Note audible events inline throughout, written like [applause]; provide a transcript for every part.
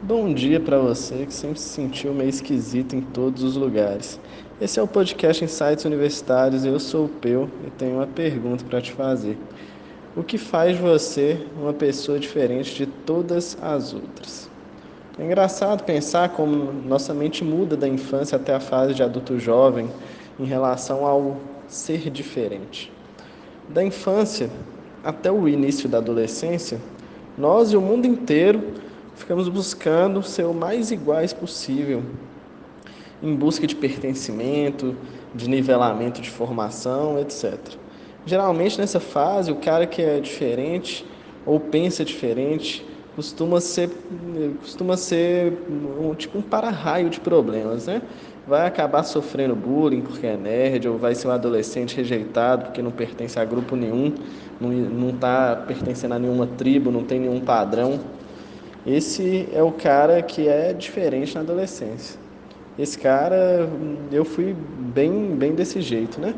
Bom dia para você que sempre se sentiu meio esquisito em todos os lugares. Esse é o podcast Insights Universitários. Eu sou o Peu e tenho uma pergunta para te fazer. O que faz você uma pessoa diferente de todas as outras? É engraçado pensar como nossa mente muda da infância até a fase de adulto jovem em relação ao ser diferente. Da infância até o início da adolescência, nós e o mundo inteiro ficamos buscando ser o mais iguais possível, em busca de pertencimento, de nivelamento de formação, etc. Geralmente nessa fase, o cara que é diferente ou pensa diferente costuma ser, costuma ser um, tipo um para-raio de problemas, né? Vai acabar sofrendo bullying porque é nerd, ou vai ser um adolescente rejeitado porque não pertence a grupo nenhum, não está pertencendo a nenhuma tribo, não tem nenhum padrão. Esse é o cara que é diferente na adolescência. Esse cara, eu fui bem, bem desse jeito, né?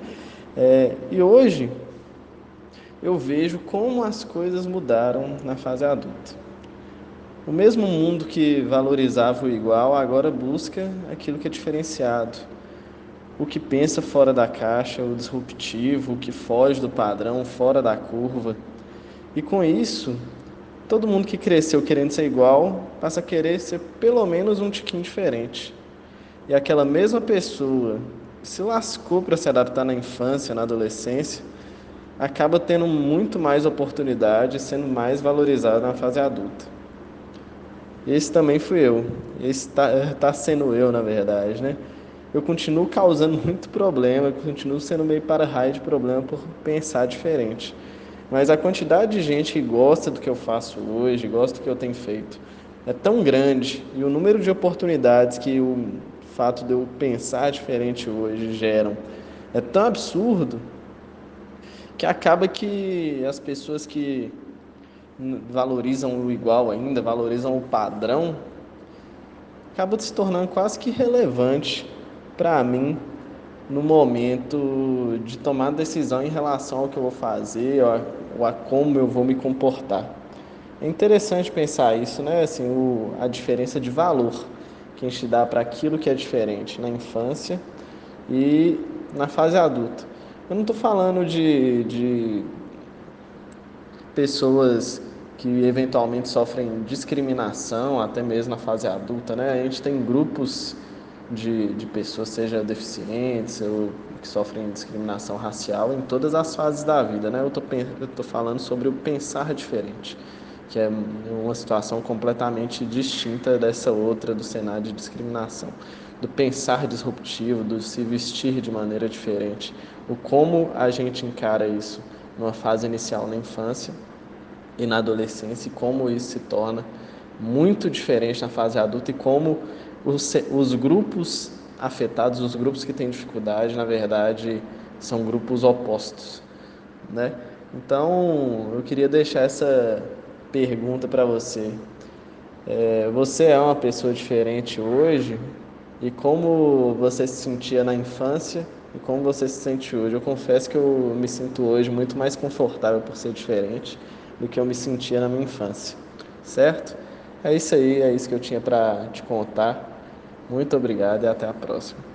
É, e hoje eu vejo como as coisas mudaram na fase adulta. O mesmo mundo que valorizava o igual agora busca aquilo que é diferenciado. O que pensa fora da caixa, o disruptivo, o que foge do padrão, fora da curva. E com isso, Todo mundo que cresceu querendo ser igual passa a querer ser pelo menos um tiquinho diferente. E aquela mesma pessoa que se lascou para se adaptar na infância, na adolescência, acaba tendo muito mais oportunidade, sendo mais valorizado na fase adulta. Esse também fui eu. Esse está tá sendo eu, na verdade, né? Eu continuo causando [laughs] muito problema, continuo sendo meio para-raio de problema por pensar diferente. Mas a quantidade de gente que gosta do que eu faço hoje, gosta do que eu tenho feito, é tão grande. E o número de oportunidades que o fato de eu pensar diferente hoje geram é tão absurdo que acaba que as pessoas que valorizam o igual ainda, valorizam o padrão, acaba se tornando quase que relevante para mim no momento de tomar decisão em relação ao que eu vou fazer ou a, ou a como eu vou me comportar. É interessante pensar isso, né? Assim, o, a diferença de valor que a gente dá para aquilo que é diferente na infância e na fase adulta. Eu não estou falando de, de pessoas que eventualmente sofrem discriminação, até mesmo na fase adulta, né? A gente tem grupos de, de pessoas, seja deficientes ou que sofrem discriminação racial em todas as fases da vida, né? Eu tô, tô falando sobre o pensar diferente, que é uma situação completamente distinta dessa outra do cenário de discriminação, do pensar disruptivo, do se vestir de maneira diferente, o como a gente encara isso numa fase inicial na infância e na adolescência e como isso se torna muito diferente na fase adulta e como os, os grupos afetados, os grupos que têm dificuldade, na verdade, são grupos opostos, né? Então, eu queria deixar essa pergunta para você. É, você é uma pessoa diferente hoje? E como você se sentia na infância e como você se sente hoje? Eu confesso que eu me sinto hoje muito mais confortável por ser diferente do que eu me sentia na minha infância, certo? É isso aí, é isso que eu tinha para te contar. Muito obrigado e até a próxima.